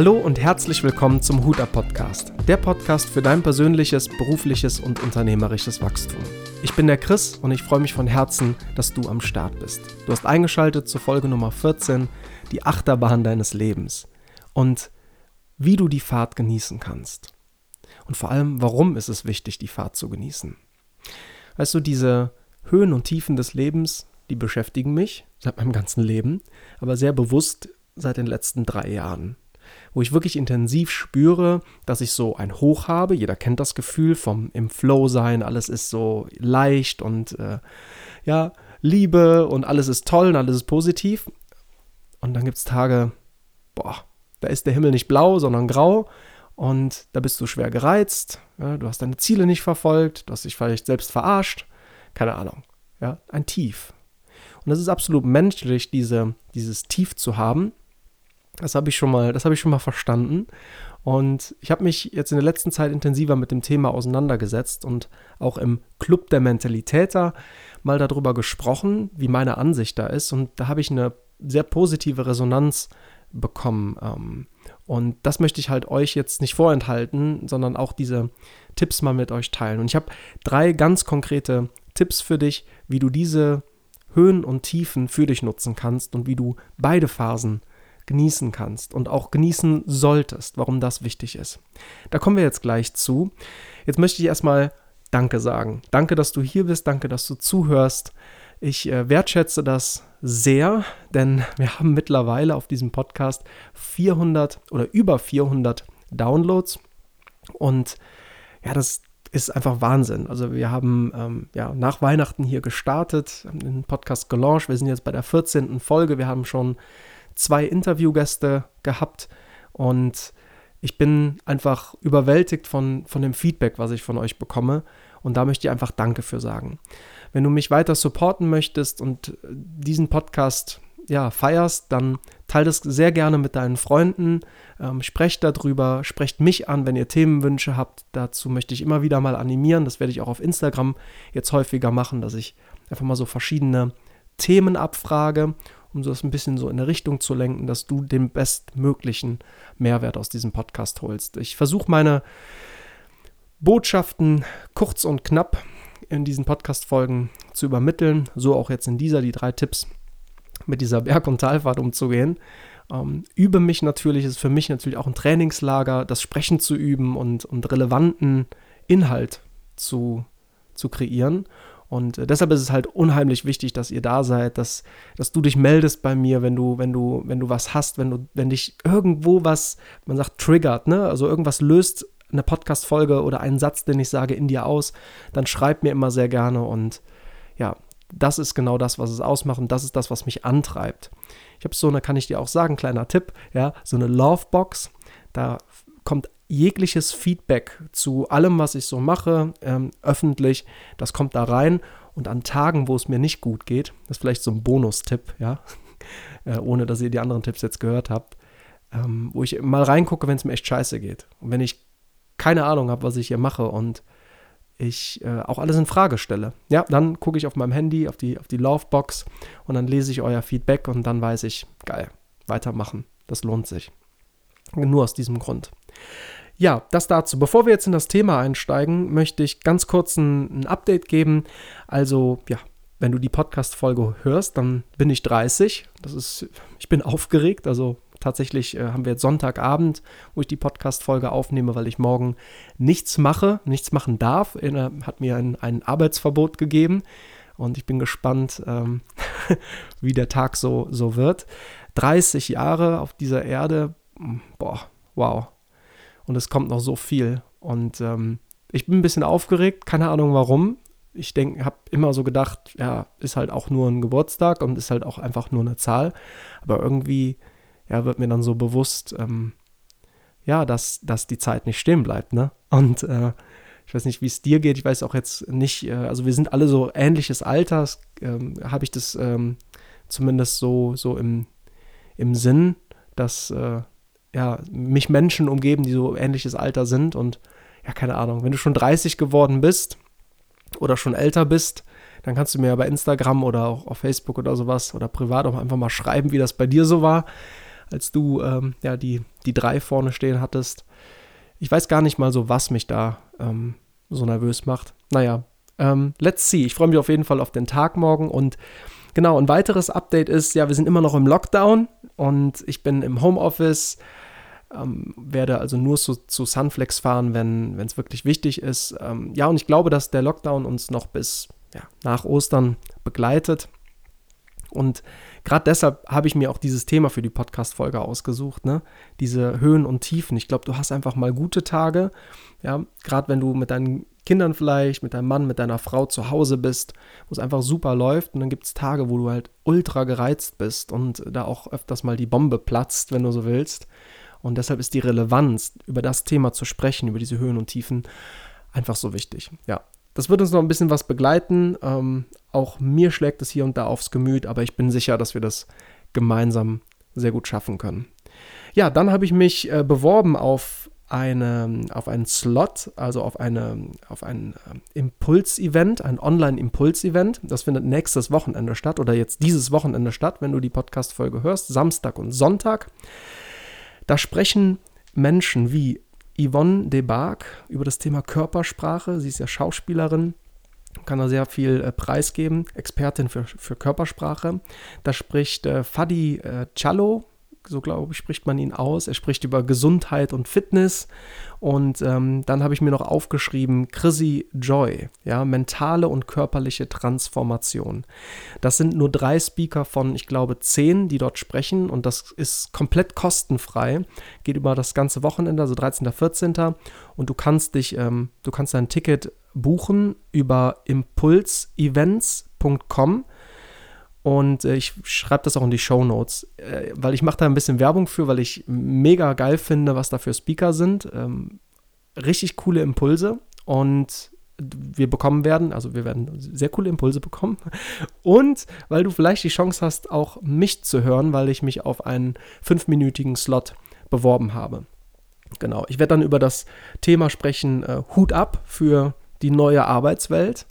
Hallo und herzlich willkommen zum Huda Podcast, der Podcast für dein persönliches, berufliches und unternehmerisches Wachstum. Ich bin der Chris und ich freue mich von Herzen, dass du am Start bist. Du hast eingeschaltet zur Folge Nummer 14, die Achterbahn deines Lebens und wie du die Fahrt genießen kannst. Und vor allem, warum ist es wichtig, die Fahrt zu genießen? Weißt du, diese Höhen und Tiefen des Lebens, die beschäftigen mich seit meinem ganzen Leben, aber sehr bewusst seit den letzten drei Jahren wo ich wirklich intensiv spüre, dass ich so ein Hoch habe. Jeder kennt das Gefühl vom im Flow sein, alles ist so leicht und äh, ja, Liebe und alles ist toll und alles ist positiv. Und dann gibt es Tage, boah, da ist der Himmel nicht blau, sondern grau und da bist du schwer gereizt, ja, du hast deine Ziele nicht verfolgt, du hast dich vielleicht selbst verarscht, keine Ahnung, ja, ein Tief. Und das ist absolut menschlich, diese, dieses Tief zu haben. Das habe ich schon mal, das habe ich schon mal verstanden. Und ich habe mich jetzt in der letzten Zeit intensiver mit dem Thema auseinandergesetzt und auch im Club der Mentalitäter mal darüber gesprochen, wie meine Ansicht da ist. Und da habe ich eine sehr positive Resonanz bekommen. Ähm, und das möchte ich halt euch jetzt nicht vorenthalten, sondern auch diese Tipps mal mit euch teilen. Und ich habe drei ganz konkrete Tipps für dich, wie du diese Höhen und Tiefen für dich nutzen kannst und wie du beide Phasen genießen kannst und auch genießen solltest, warum das wichtig ist. Da kommen wir jetzt gleich zu. Jetzt möchte ich erstmal Danke sagen. Danke, dass du hier bist, danke, dass du zuhörst. Ich äh, wertschätze das sehr, denn wir haben mittlerweile auf diesem Podcast 400 oder über 400 Downloads und ja, das ist einfach Wahnsinn. Also wir haben ähm, ja nach Weihnachten hier gestartet, haben den Podcast gelauncht. Wir sind jetzt bei der 14. Folge. Wir haben schon zwei Interviewgäste gehabt und ich bin einfach überwältigt von, von dem Feedback, was ich von euch bekomme. Und da möchte ich einfach Danke für sagen. Wenn du mich weiter supporten möchtest und diesen Podcast ja, feierst, dann teile das sehr gerne mit deinen Freunden, ähm, sprecht darüber, sprecht mich an, wenn ihr Themenwünsche habt. Dazu möchte ich immer wieder mal animieren. Das werde ich auch auf Instagram jetzt häufiger machen, dass ich einfach mal so verschiedene Themen abfrage um das ein bisschen so in eine Richtung zu lenken, dass du den bestmöglichen Mehrwert aus diesem Podcast holst. Ich versuche meine Botschaften kurz und knapp in diesen Podcast-Folgen zu übermitteln. So auch jetzt in dieser, die drei Tipps mit dieser Berg- und Talfahrt umzugehen. Ähm, übe mich natürlich, ist für mich natürlich auch ein Trainingslager, das Sprechen zu üben und, und relevanten Inhalt zu, zu kreieren. Und äh, deshalb ist es halt unheimlich wichtig, dass ihr da seid, dass, dass du dich meldest bei mir, wenn du, wenn du, wenn du was hast, wenn du, wenn dich irgendwo was, man sagt, triggert, ne? Also irgendwas löst eine Podcast-Folge oder einen Satz, den ich sage, in dir aus, dann schreib mir immer sehr gerne und ja, das ist genau das, was es ausmacht und das ist das, was mich antreibt. Ich habe so eine, kann ich dir auch sagen, kleiner Tipp, ja, so eine Lovebox, da kommt jegliches Feedback zu allem, was ich so mache, ähm, öffentlich, das kommt da rein. Und an Tagen, wo es mir nicht gut geht, das ist vielleicht so ein Bonustipp, ja, äh, ohne dass ihr die anderen Tipps jetzt gehört habt, ähm, wo ich mal reingucke, wenn es mir echt scheiße geht. Und wenn ich keine Ahnung habe, was ich hier mache und ich äh, auch alles in Frage stelle. Ja, dann gucke ich auf meinem Handy, auf die, auf die Lovebox und dann lese ich euer Feedback und dann weiß ich, geil, weitermachen. Das lohnt sich. Nur aus diesem Grund. Ja, das dazu. Bevor wir jetzt in das Thema einsteigen, möchte ich ganz kurz ein, ein Update geben. Also, ja, wenn du die Podcast-Folge hörst, dann bin ich 30. Das ist, ich bin aufgeregt. Also tatsächlich äh, haben wir jetzt Sonntagabend, wo ich die Podcast-Folge aufnehme, weil ich morgen nichts mache, nichts machen darf. Er hat mir ein, ein Arbeitsverbot gegeben und ich bin gespannt, ähm, wie der Tag so, so wird. 30 Jahre auf dieser Erde, boah, wow und es kommt noch so viel. Und ähm, ich bin ein bisschen aufgeregt, keine Ahnung warum. Ich denke, habe immer so gedacht, ja, ist halt auch nur ein Geburtstag und ist halt auch einfach nur eine Zahl. Aber irgendwie, ja, wird mir dann so bewusst, ähm, ja, dass, dass die Zeit nicht stehen bleibt, ne? Und äh, ich weiß nicht, wie es dir geht. Ich weiß auch jetzt nicht, äh, also wir sind alle so ähnliches Alters, ähm, habe ich das ähm, zumindest so, so im, im Sinn, dass, äh, ja, mich Menschen umgeben, die so ähnliches Alter sind und ja, keine Ahnung, wenn du schon 30 geworden bist oder schon älter bist, dann kannst du mir ja bei Instagram oder auch auf Facebook oder sowas oder privat auch einfach mal schreiben, wie das bei dir so war, als du ähm, ja die die 3 vorne stehen hattest. Ich weiß gar nicht mal so, was mich da ähm, so nervös macht. Naja, ähm, let's see. Ich freue mich auf jeden Fall auf den Tag morgen und genau, ein weiteres Update ist, ja, wir sind immer noch im Lockdown und ich bin im Homeoffice. Ähm, werde also nur so, zu Sunflex fahren, wenn es wirklich wichtig ist. Ähm, ja, und ich glaube, dass der Lockdown uns noch bis ja, nach Ostern begleitet. Und gerade deshalb habe ich mir auch dieses Thema für die Podcast-Folge ausgesucht, ne? Diese Höhen und Tiefen. Ich glaube, du hast einfach mal gute Tage, ja, gerade wenn du mit deinen Kindern vielleicht, mit deinem Mann, mit deiner Frau zu Hause bist, wo es einfach super läuft. Und dann gibt es Tage, wo du halt ultra gereizt bist und da auch öfters mal die Bombe platzt, wenn du so willst. Und deshalb ist die Relevanz, über das Thema zu sprechen, über diese Höhen und Tiefen, einfach so wichtig. Ja, das wird uns noch ein bisschen was begleiten. Ähm, auch mir schlägt es hier und da aufs Gemüt, aber ich bin sicher, dass wir das gemeinsam sehr gut schaffen können. Ja, dann habe ich mich äh, beworben auf eine, auf einen Slot, also auf, eine, auf ein äh, Impuls-Event, ein Online-Impuls-Event. Das findet nächstes Wochenende statt oder jetzt dieses Wochenende statt, wenn du die Podcast-Folge hörst, Samstag und Sonntag. Da sprechen Menschen wie Yvonne Debarg über das Thema Körpersprache. Sie ist ja Schauspielerin, kann da sehr viel äh, preisgeben, Expertin für, für Körpersprache. Da spricht äh, Fadi äh, Cialo, so glaube ich, spricht man ihn aus. Er spricht über Gesundheit und Fitness. Und ähm, dann habe ich mir noch aufgeschrieben, Chrissy Joy, ja, mentale und körperliche Transformation. Das sind nur drei Speaker von, ich glaube, zehn, die dort sprechen. Und das ist komplett kostenfrei. Geht über das ganze Wochenende, also 13. 14. Und du kannst dich, ähm, du kannst dein Ticket buchen über impulsevents.com und äh, ich schreibe das auch in die Show Notes, äh, weil ich mache da ein bisschen Werbung für, weil ich mega geil finde, was da für Speaker sind. Ähm, richtig coole Impulse und wir bekommen werden, also wir werden sehr coole Impulse bekommen. Und weil du vielleicht die Chance hast, auch mich zu hören, weil ich mich auf einen fünfminütigen Slot beworben habe. Genau, ich werde dann über das Thema sprechen, äh, Hut ab für die neue Arbeitswelt.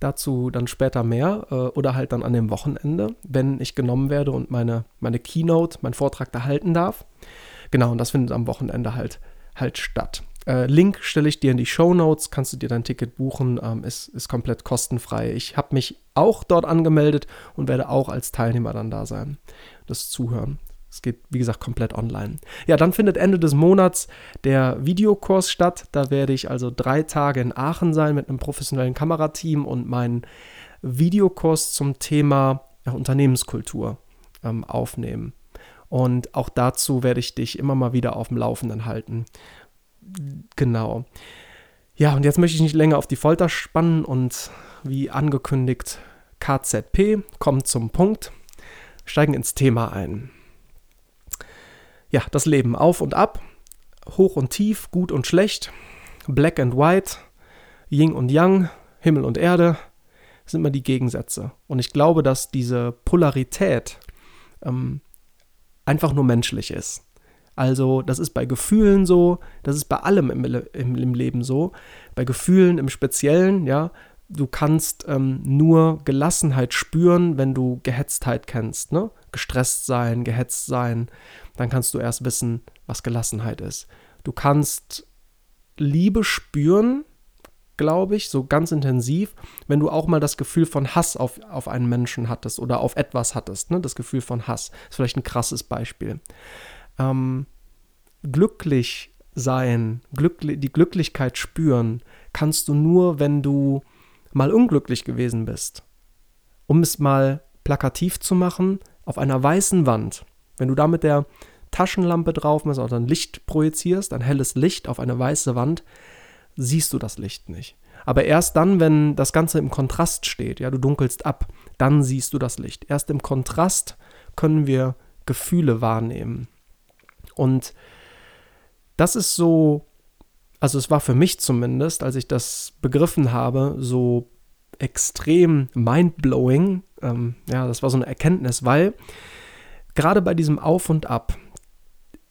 Dazu dann später mehr äh, oder halt dann an dem Wochenende, wenn ich genommen werde und meine, meine Keynote, meinen Vortrag da halten darf. Genau, und das findet am Wochenende halt, halt statt. Äh, Link stelle ich dir in die Show Notes, kannst du dir dein Ticket buchen, ähm, ist, ist komplett kostenfrei. Ich habe mich auch dort angemeldet und werde auch als Teilnehmer dann da sein, das zuhören. Es geht, wie gesagt, komplett online. Ja, dann findet Ende des Monats der Videokurs statt. Da werde ich also drei Tage in Aachen sein mit einem professionellen Kamerateam und meinen Videokurs zum Thema ja, Unternehmenskultur ähm, aufnehmen. Und auch dazu werde ich dich immer mal wieder auf dem Laufenden halten. Genau. Ja, und jetzt möchte ich nicht länger auf die Folter spannen und wie angekündigt, KZP kommt zum Punkt, steigen ins Thema ein ja, das Leben auf und ab, hoch und tief, gut und schlecht, black and white, Yin und Yang, Himmel und Erde, sind immer die Gegensätze. Und ich glaube, dass diese Polarität ähm, einfach nur menschlich ist. Also das ist bei Gefühlen so, das ist bei allem im, im, im Leben so. Bei Gefühlen im Speziellen, ja, du kannst ähm, nur Gelassenheit spüren, wenn du Gehetztheit kennst, ne? Gestresst sein, gehetzt sein, dann kannst du erst wissen, was Gelassenheit ist. Du kannst Liebe spüren, glaube ich, so ganz intensiv, wenn du auch mal das Gefühl von Hass auf, auf einen Menschen hattest oder auf etwas hattest. Ne? Das Gefühl von Hass ist vielleicht ein krasses Beispiel. Ähm, glücklich sein, glückli die Glücklichkeit spüren, kannst du nur, wenn du mal unglücklich gewesen bist. Um es mal plakativ zu machen, auf einer weißen Wand, wenn du da mit der Taschenlampe drauf machst oder ein Licht projizierst, ein helles Licht auf eine weiße Wand, siehst du das Licht nicht. Aber erst dann, wenn das Ganze im Kontrast steht, ja, du dunkelst ab, dann siehst du das Licht. Erst im Kontrast können wir Gefühle wahrnehmen. Und das ist so, also es war für mich zumindest, als ich das begriffen habe, so extrem mindblowing. Ähm, ja, das war so eine Erkenntnis, weil gerade bei diesem Auf und Ab,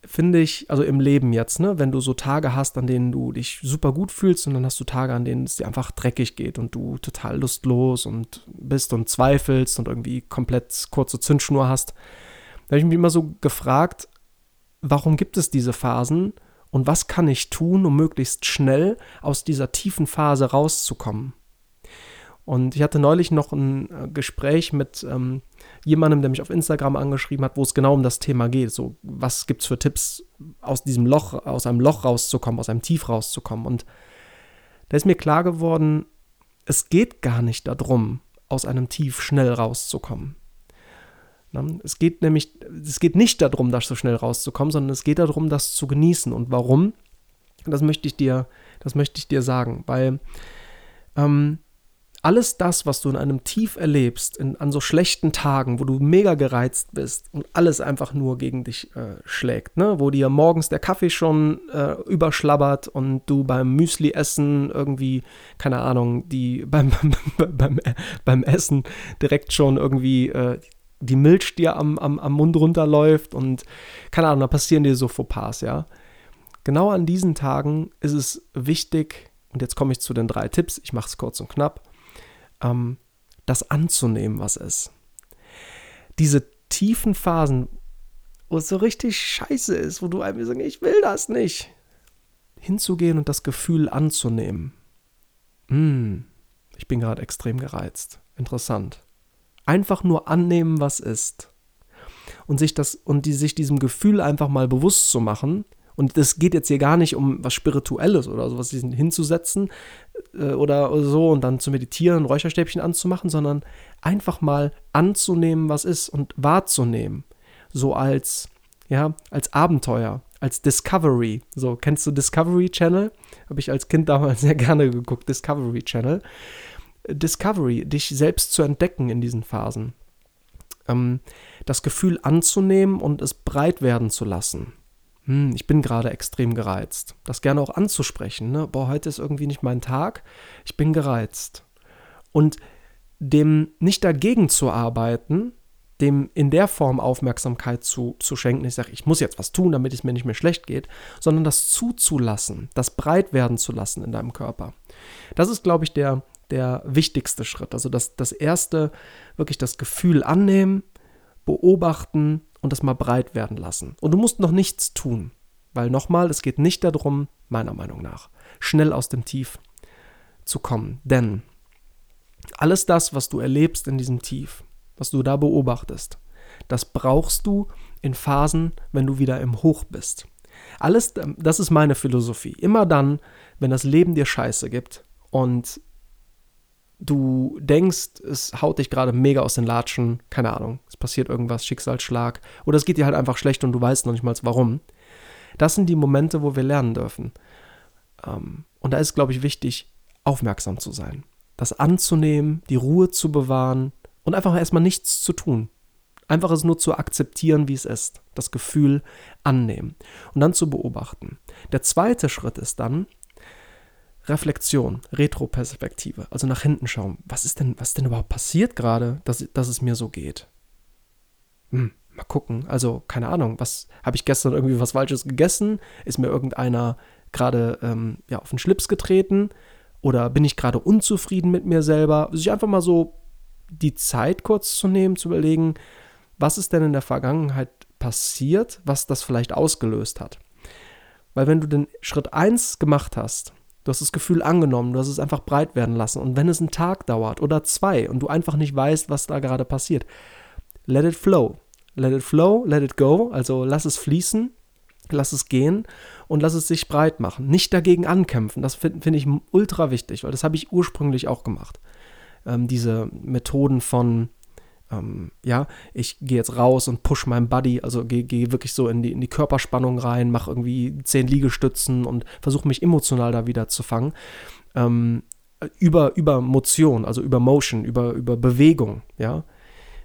finde ich, also im Leben jetzt, ne, wenn du so Tage hast, an denen du dich super gut fühlst und dann hast du Tage, an denen es dir einfach dreckig geht und du total lustlos und bist und zweifelst und irgendwie komplett kurze Zündschnur hast, da habe ich mich immer so gefragt, warum gibt es diese Phasen und was kann ich tun, um möglichst schnell aus dieser tiefen Phase rauszukommen. Und ich hatte neulich noch ein äh, Gespräch mit ähm, jemandem, der mich auf Instagram angeschrieben hat, wo es genau um das Thema geht. So, was gibt es für Tipps, aus diesem Loch, aus einem Loch rauszukommen, aus einem Tief rauszukommen? Und da ist mir klar geworden, es geht gar nicht darum, aus einem Tief schnell rauszukommen. Es geht nämlich, es geht nicht darum, das so schnell rauszukommen, sondern es geht darum, das zu genießen. Und warum? Das möchte ich dir, das möchte ich dir sagen, weil ähm, alles das, was du in einem Tief erlebst, in, an so schlechten Tagen, wo du mega gereizt bist und alles einfach nur gegen dich äh, schlägt, ne? wo dir morgens der Kaffee schon äh, überschlabbert und du beim Müsli-Essen irgendwie, keine Ahnung, die beim, beim, beim Essen direkt schon irgendwie äh, die Milch dir am, am, am Mund runterläuft und keine Ahnung, da passieren dir so Fauxpas, ja. Genau an diesen Tagen ist es wichtig, und jetzt komme ich zu den drei Tipps, ich mache es kurz und knapp, ähm, das anzunehmen, was ist. Diese tiefen Phasen, wo es so richtig scheiße ist, wo du einfach sagst, ich will das nicht, hinzugehen und das Gefühl anzunehmen. Hm, ich bin gerade extrem gereizt. Interessant. Einfach nur annehmen, was ist. Und sich das und die, sich diesem Gefühl einfach mal bewusst zu machen, und es geht jetzt hier gar nicht um was Spirituelles oder sowas hinzusetzen äh, oder, so und dann zu meditieren, Räucherstäbchen anzumachen, sondern einfach mal anzunehmen, was ist und wahrzunehmen. So als, ja, als Abenteuer, als Discovery. So, kennst du Discovery Channel? Habe ich als Kind damals sehr gerne geguckt, Discovery Channel. Discovery, dich selbst zu entdecken in diesen Phasen. Ähm, das Gefühl anzunehmen und es breit werden zu lassen hm, ich bin gerade extrem gereizt. Das gerne auch anzusprechen. Ne? Boah, heute ist irgendwie nicht mein Tag, ich bin gereizt. Und dem nicht dagegen zu arbeiten, dem in der Form Aufmerksamkeit zu, zu schenken. Ich sage, ich muss jetzt was tun, damit es mir nicht mehr schlecht geht, sondern das zuzulassen, das breit werden zu lassen in deinem Körper. Das ist, glaube ich, der, der wichtigste Schritt. Also das, das erste, wirklich das Gefühl annehmen, beobachten, und das mal breit werden lassen. Und du musst noch nichts tun, weil nochmal, es geht nicht darum, meiner Meinung nach, schnell aus dem Tief zu kommen. Denn alles das, was du erlebst in diesem Tief, was du da beobachtest, das brauchst du in Phasen, wenn du wieder im Hoch bist. Alles, das ist meine Philosophie. Immer dann, wenn das Leben dir Scheiße gibt und du denkst, es haut dich gerade mega aus den Latschen, keine Ahnung, es passiert irgendwas, Schicksalsschlag, oder es geht dir halt einfach schlecht und du weißt noch nicht mal warum. Das sind die Momente, wo wir lernen dürfen. Ähm, und da ist, glaube ich, wichtig, aufmerksam zu sein. Das anzunehmen, die Ruhe zu bewahren und einfach erstmal nichts zu tun. Einfach es nur zu akzeptieren, wie es ist. Das Gefühl annehmen und dann zu beobachten. Der zweite Schritt ist dann, Reflexion, Retroperspektive, also nach hinten schauen. Was ist denn, was ist denn überhaupt passiert gerade, dass, dass es mir so geht? Hm, mal gucken. Also, keine Ahnung, was habe ich gestern irgendwie was Falsches gegessen? Ist mir irgendeiner gerade ähm, ja, auf den Schlips getreten? Oder bin ich gerade unzufrieden mit mir selber? Sich einfach mal so die Zeit kurz zu nehmen, zu überlegen, was ist denn in der Vergangenheit passiert, was das vielleicht ausgelöst hat. Weil wenn du den Schritt 1 gemacht hast, Du hast das Gefühl angenommen, du hast es einfach breit werden lassen. Und wenn es einen Tag dauert oder zwei und du einfach nicht weißt, was da gerade passiert, let it flow. Let it flow, let it go. Also lass es fließen, lass es gehen und lass es sich breit machen. Nicht dagegen ankämpfen. Das finde find ich ultra wichtig, weil das habe ich ursprünglich auch gemacht. Ähm, diese Methoden von ähm, ja, ich gehe jetzt raus und push meinen Buddy, also gehe geh wirklich so in die, in die Körperspannung rein, mache irgendwie zehn Liegestützen und versuche mich emotional da wieder zu fangen. Ähm, über, über Motion, also über Motion, über, über Bewegung, ja,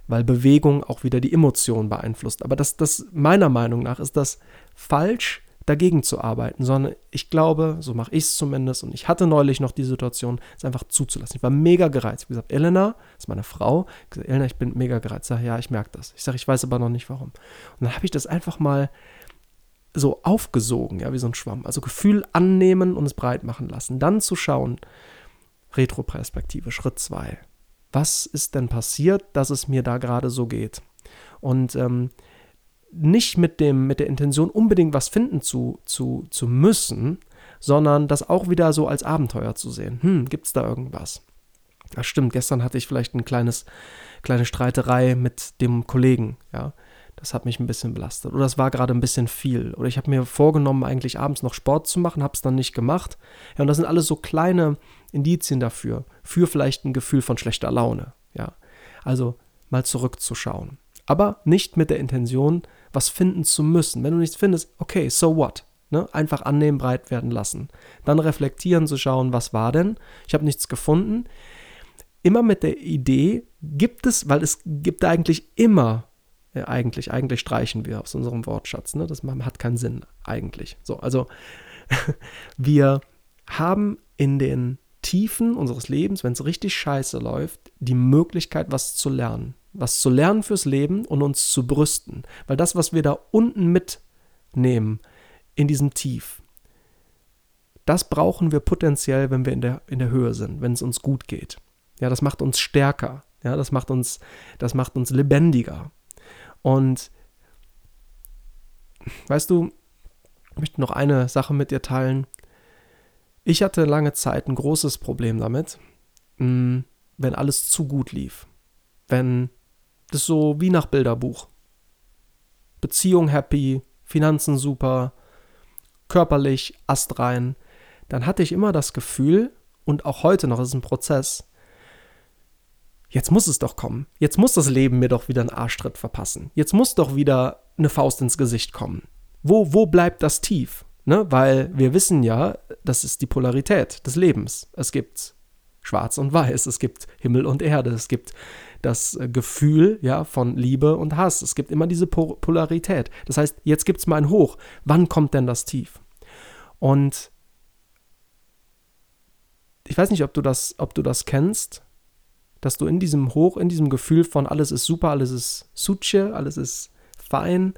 weil Bewegung auch wieder die Emotion beeinflusst. Aber das, das meiner Meinung nach ist das falsch, dagegen zu arbeiten, sondern ich glaube, so mache ich es zumindest, und ich hatte neulich noch die Situation, es einfach zuzulassen. Ich war mega gereizt. Ich gesagt, Elena, das ist meine Frau, ich gesagt, Elena, ich bin mega gereizt. Ich sage, ja, ich merke das. Ich sage, ich weiß aber noch nicht warum. Und dann habe ich das einfach mal so aufgesogen, ja, wie so ein Schwamm. Also Gefühl annehmen und es breit machen lassen. Dann zu schauen, Retroperspektive, Schritt 2. Was ist denn passiert, dass es mir da gerade so geht? Und ähm, nicht mit, dem, mit der Intention, unbedingt was finden zu, zu, zu müssen, sondern das auch wieder so als Abenteuer zu sehen. Hm, gibt es da irgendwas? Das stimmt, gestern hatte ich vielleicht ein kleines, kleine Streiterei mit dem Kollegen, ja. Das hat mich ein bisschen belastet. Oder es war gerade ein bisschen viel. Oder ich habe mir vorgenommen, eigentlich abends noch Sport zu machen, habe es dann nicht gemacht. Ja, und das sind alles so kleine Indizien dafür, für vielleicht ein Gefühl von schlechter Laune. Ja, also mal zurückzuschauen. Aber nicht mit der Intention, was finden zu müssen. Wenn du nichts findest, okay, so what? Ne? Einfach annehmen, breit werden lassen. Dann reflektieren, zu schauen, was war denn? Ich habe nichts gefunden. Immer mit der Idee, gibt es, weil es gibt eigentlich immer, ja, eigentlich, eigentlich streichen wir aus unserem Wortschatz, ne? das hat keinen Sinn eigentlich. So, also wir haben in den Tiefen unseres Lebens, wenn es richtig scheiße läuft, die Möglichkeit, was zu lernen. Was zu lernen fürs Leben und uns zu brüsten. Weil das, was wir da unten mitnehmen, in diesem Tief, das brauchen wir potenziell, wenn wir in der, in der Höhe sind, wenn es uns gut geht. Ja, das macht uns stärker. Ja, das macht uns, das macht uns lebendiger. Und weißt du, ich möchte noch eine Sache mit dir teilen. Ich hatte lange Zeit ein großes Problem damit, mm, wenn alles zu gut lief. Wenn das so wie nach Bilderbuch. Beziehung happy, Finanzen super, körperlich astrein. Dann hatte ich immer das Gefühl, und auch heute noch ist es ein Prozess, jetzt muss es doch kommen. Jetzt muss das Leben mir doch wieder einen Arschtritt verpassen. Jetzt muss doch wieder eine Faust ins Gesicht kommen. Wo, wo bleibt das Tief? Ne? Weil wir wissen ja, das ist die Polarität des Lebens. Es gibt Schwarz und Weiß, es gibt Himmel und Erde, es gibt das äh, Gefühl ja, von Liebe und Hass. Es gibt immer diese Polarität. Das heißt, jetzt gibt es mal ein Hoch. Wann kommt denn das Tief? Und ich weiß nicht, ob du das, ob du das kennst, dass du in diesem Hoch, in diesem Gefühl von alles ist super, alles ist suche, alles ist fein,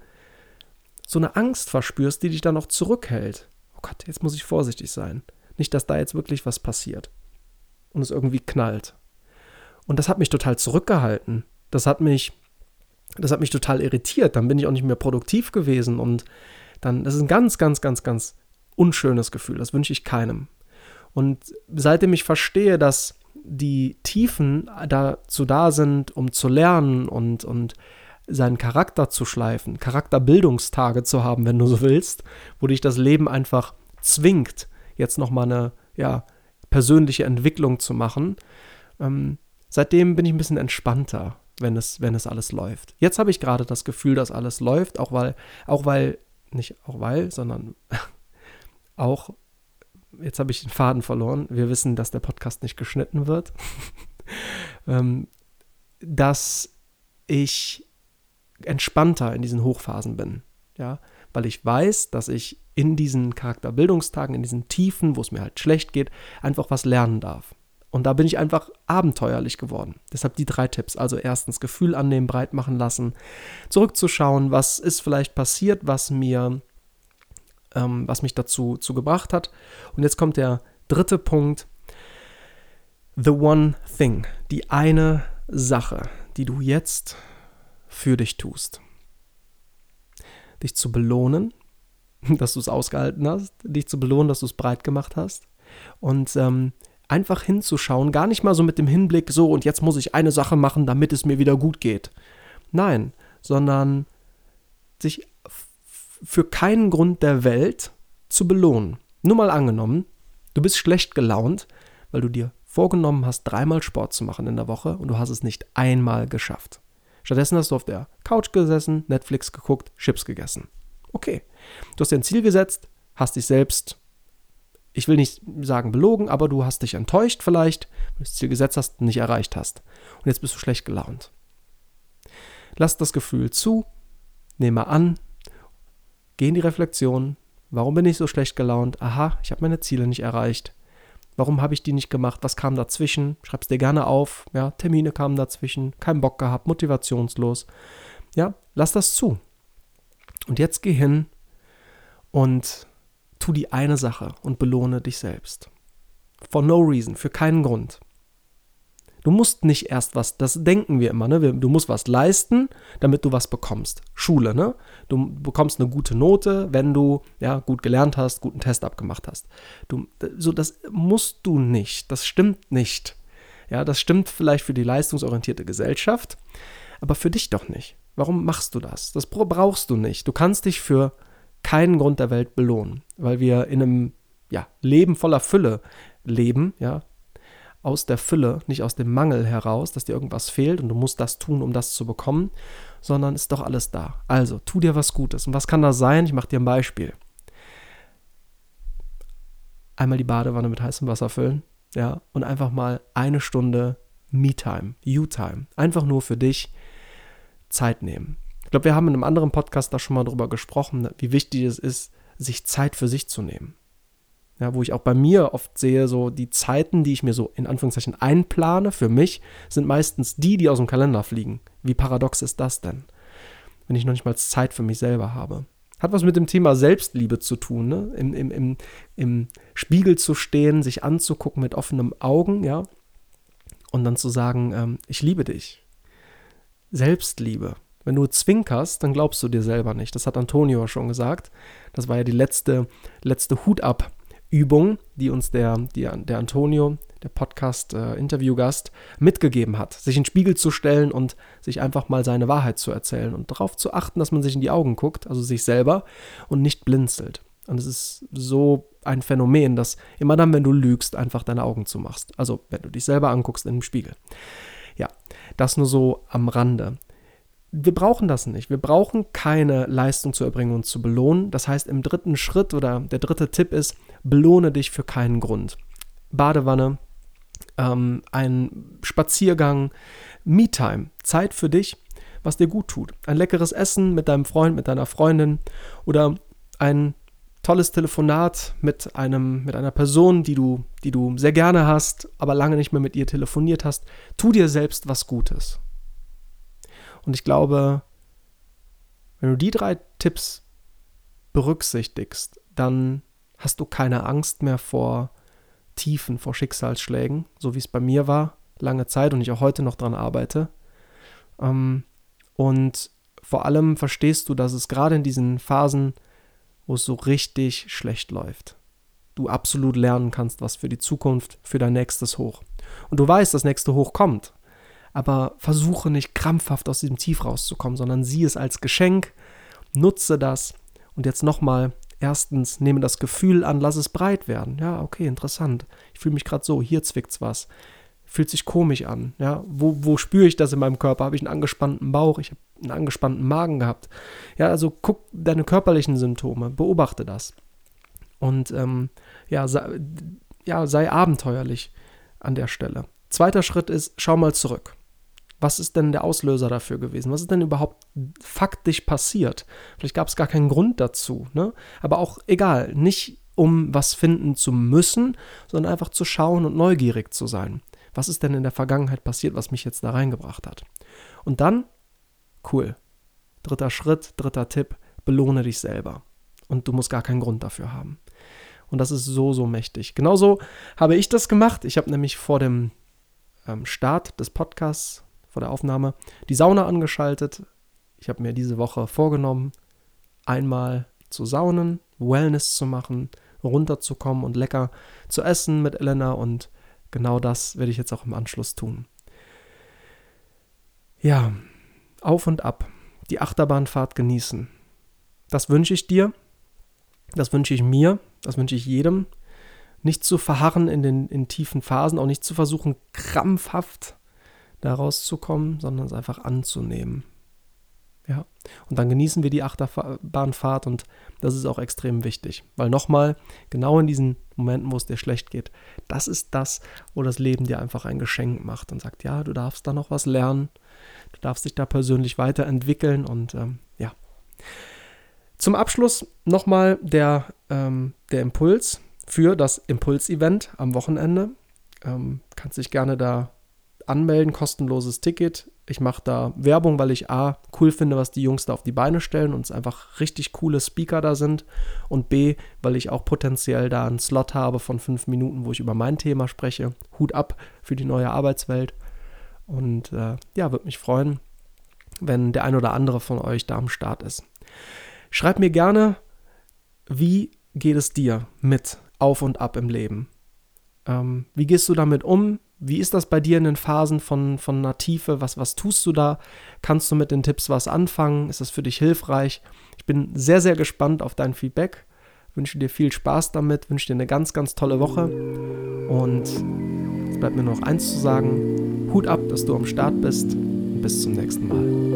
so eine Angst verspürst, die dich dann noch zurückhält. Oh Gott, jetzt muss ich vorsichtig sein. Nicht, dass da jetzt wirklich was passiert und es irgendwie knallt. Und das hat mich total zurückgehalten. Das hat mich, das hat mich total irritiert. Dann bin ich auch nicht mehr produktiv gewesen und dann, das ist ein ganz, ganz, ganz, ganz unschönes Gefühl. Das wünsche ich keinem. Und seitdem ich verstehe, dass die Tiefen dazu da sind, um zu lernen und, und seinen Charakter zu schleifen, Charakterbildungstage zu haben, wenn du so willst, wo dich das Leben einfach zwingt, jetzt nochmal eine ja, persönliche Entwicklung zu machen. Ähm, seitdem bin ich ein bisschen entspannter, wenn es, wenn es alles läuft. Jetzt habe ich gerade das Gefühl, dass alles läuft, auch weil, auch weil, nicht auch weil, sondern auch, jetzt habe ich den Faden verloren. Wir wissen, dass der Podcast nicht geschnitten wird. ähm, dass ich entspannter in diesen Hochphasen bin. Ja, weil ich weiß, dass ich in diesen Charakterbildungstagen, in diesen Tiefen, wo es mir halt schlecht geht, einfach was lernen darf. Und da bin ich einfach abenteuerlich geworden. Deshalb die drei Tipps. Also erstens Gefühl annehmen, breit machen lassen, zurückzuschauen, was ist vielleicht passiert, was mir, ähm, was mich dazu zu gebracht hat. Und jetzt kommt der dritte Punkt. The one thing, die eine Sache, die du jetzt für dich tust. Dich zu belohnen, dass du es ausgehalten hast, dich zu belohnen, dass du es breit gemacht hast und ähm, einfach hinzuschauen, gar nicht mal so mit dem Hinblick, so und jetzt muss ich eine Sache machen, damit es mir wieder gut geht. Nein, sondern sich für keinen Grund der Welt zu belohnen. Nur mal angenommen, du bist schlecht gelaunt, weil du dir vorgenommen hast, dreimal Sport zu machen in der Woche und du hast es nicht einmal geschafft. Stattdessen hast du auf der Couch gesessen, Netflix geguckt, Chips gegessen. Okay. Du hast dir ein Ziel gesetzt, hast dich selbst, ich will nicht sagen belogen, aber du hast dich enttäuscht vielleicht, weil du das Ziel gesetzt hast und nicht erreicht hast. Und jetzt bist du schlecht gelaunt. Lass das Gefühl zu, nehme an, geh in die Reflexion. Warum bin ich so schlecht gelaunt? Aha, ich habe meine Ziele nicht erreicht. Warum habe ich die nicht gemacht? Was kam dazwischen? Schreib's dir gerne auf. Ja, Termine kamen dazwischen, kein Bock gehabt, motivationslos. Ja, lass das zu. Und jetzt geh hin und tu die eine Sache und belohne dich selbst. For no reason, für keinen Grund. Du musst nicht erst was, das denken wir immer, ne? Du musst was leisten, damit du was bekommst. Schule, ne? Du bekommst eine gute Note, wenn du ja gut gelernt hast, guten Test abgemacht hast. Du, so das musst du nicht. Das stimmt nicht. Ja, das stimmt vielleicht für die leistungsorientierte Gesellschaft, aber für dich doch nicht. Warum machst du das? Das brauchst du nicht. Du kannst dich für keinen Grund der Welt belohnen, weil wir in einem ja, Leben voller Fülle leben, ja, aus der Fülle, nicht aus dem Mangel heraus, dass dir irgendwas fehlt und du musst das tun, um das zu bekommen, sondern ist doch alles da. Also, tu dir was Gutes. Und was kann das sein? Ich mache dir ein Beispiel. Einmal die Badewanne mit heißem Wasser füllen, ja, und einfach mal eine Stunde Me-Time, You-Time, einfach nur für dich Zeit nehmen. Ich glaube, wir haben in einem anderen Podcast da schon mal drüber gesprochen, wie wichtig es ist, sich Zeit für sich zu nehmen. Ja, wo ich auch bei mir oft sehe, so die Zeiten, die ich mir so in Anführungszeichen einplane für mich, sind meistens die, die aus dem Kalender fliegen. Wie paradox ist das denn? Wenn ich noch nicht mal Zeit für mich selber habe. Hat was mit dem Thema Selbstliebe zu tun, ne? Im, im, im, im Spiegel zu stehen, sich anzugucken mit offenen Augen, ja. Und dann zu sagen, ähm, ich liebe dich. Selbstliebe. Wenn du zwinkerst, dann glaubst du dir selber nicht. Das hat Antonio schon gesagt. Das war ja die letzte, letzte Hut-Ab-Übung, die uns der, die, der Antonio, der Podcast-Interviewgast, äh, mitgegeben hat. Sich in den Spiegel zu stellen und sich einfach mal seine Wahrheit zu erzählen und darauf zu achten, dass man sich in die Augen guckt, also sich selber, und nicht blinzelt. Und es ist so ein Phänomen, dass immer dann, wenn du lügst, einfach deine Augen zumachst. Also wenn du dich selber anguckst in dem Spiegel. Ja, das nur so am Rande wir brauchen das nicht. Wir brauchen keine Leistung zu erbringen und zu belohnen. Das heißt, im dritten Schritt oder der dritte Tipp ist, belohne dich für keinen Grund. Badewanne, ähm, ein Spaziergang, Me-Time, Zeit für dich, was dir gut tut. Ein leckeres Essen mit deinem Freund, mit deiner Freundin oder ein tolles Telefonat mit einem mit einer Person, die du die du sehr gerne hast, aber lange nicht mehr mit ihr telefoniert hast. Tu dir selbst was Gutes. Und ich glaube, wenn du die drei Tipps berücksichtigst, dann hast du keine Angst mehr vor Tiefen, vor Schicksalsschlägen, so wie es bei mir war, lange Zeit und ich auch heute noch dran arbeite. Ähm, und vor allem verstehst du, dass es gerade in diesen Phasen, wo es so richtig schlecht läuft, du absolut lernen kannst, was für die Zukunft, für dein nächstes Hoch. Und du weißt, das nächste Hoch kommt aber versuche nicht krampfhaft aus diesem Tief rauszukommen, sondern sieh es als Geschenk, nutze das und jetzt nochmal, erstens, nehme das Gefühl an, lass es breit werden. Ja, okay, interessant. Ich fühle mich gerade so, hier zwickt's was. Fühlt sich komisch an. Ja, wo, wo spüre ich das in meinem Körper? Habe ich einen angespannten Bauch? Ich habe einen angespannten Magen gehabt. Ja, also guck deine körperlichen Symptome, beobachte das. Und ähm, ja, sei, ja, sei abenteuerlich an der Stelle. Zweiter Schritt ist, schau mal zurück. Was ist denn der Auslöser dafür gewesen? Was ist denn überhaupt faktisch passiert? Vielleicht gab es gar keinen Grund dazu, ne? Aber auch egal, nicht um was finden zu müssen, sondern einfach zu schauen und neugierig zu sein. Was ist denn in der Vergangenheit passiert, was mich jetzt da reingebracht hat? Und dann, cool. Dritter Schritt, dritter Tipp, belohne dich selber. Und du musst gar keinen Grund dafür haben. Und das ist so, so mächtig. Genauso habe ich das gemacht. Ich habe nämlich vor dem ähm, Start des Podcasts vor der Aufnahme die Sauna angeschaltet. Ich habe mir diese Woche vorgenommen, einmal zu saunen, Wellness zu machen, runterzukommen und lecker zu essen mit Elena und genau das werde ich jetzt auch im Anschluss tun. Ja, auf und ab, die Achterbahnfahrt genießen. Das wünsche ich dir, das wünsche ich mir, das wünsche ich jedem. Nicht zu verharren in den in tiefen Phasen, auch nicht zu versuchen, krampfhaft da rauszukommen, sondern es einfach anzunehmen. Ja, und dann genießen wir die Achterbahnfahrt und das ist auch extrem wichtig, weil nochmal, genau in diesen Momenten, wo es dir schlecht geht, das ist das, wo das Leben dir einfach ein Geschenk macht und sagt, ja, du darfst da noch was lernen, du darfst dich da persönlich weiterentwickeln und ähm, ja. Zum Abschluss nochmal der, ähm, der Impuls für das Impuls-Event am Wochenende. Ähm, kannst dich gerne da anmelden, kostenloses Ticket. Ich mache da Werbung, weil ich A, cool finde, was die Jungs da auf die Beine stellen und es einfach richtig coole Speaker da sind. Und B, weil ich auch potenziell da einen Slot habe von fünf Minuten, wo ich über mein Thema spreche. Hut ab für die neue Arbeitswelt. Und äh, ja, würde mich freuen, wenn der ein oder andere von euch da am Start ist. Schreib mir gerne, wie geht es dir mit auf und ab im Leben? Ähm, wie gehst du damit um? Wie ist das bei dir in den Phasen von, von einer Tiefe? Was, was tust du da? Kannst du mit den Tipps was anfangen? Ist das für dich hilfreich? Ich bin sehr, sehr gespannt auf dein Feedback. Wünsche dir viel Spaß damit, wünsche dir eine ganz, ganz tolle Woche. Und es bleibt mir noch eins zu sagen. Hut ab, dass du am Start bist. Bis zum nächsten Mal.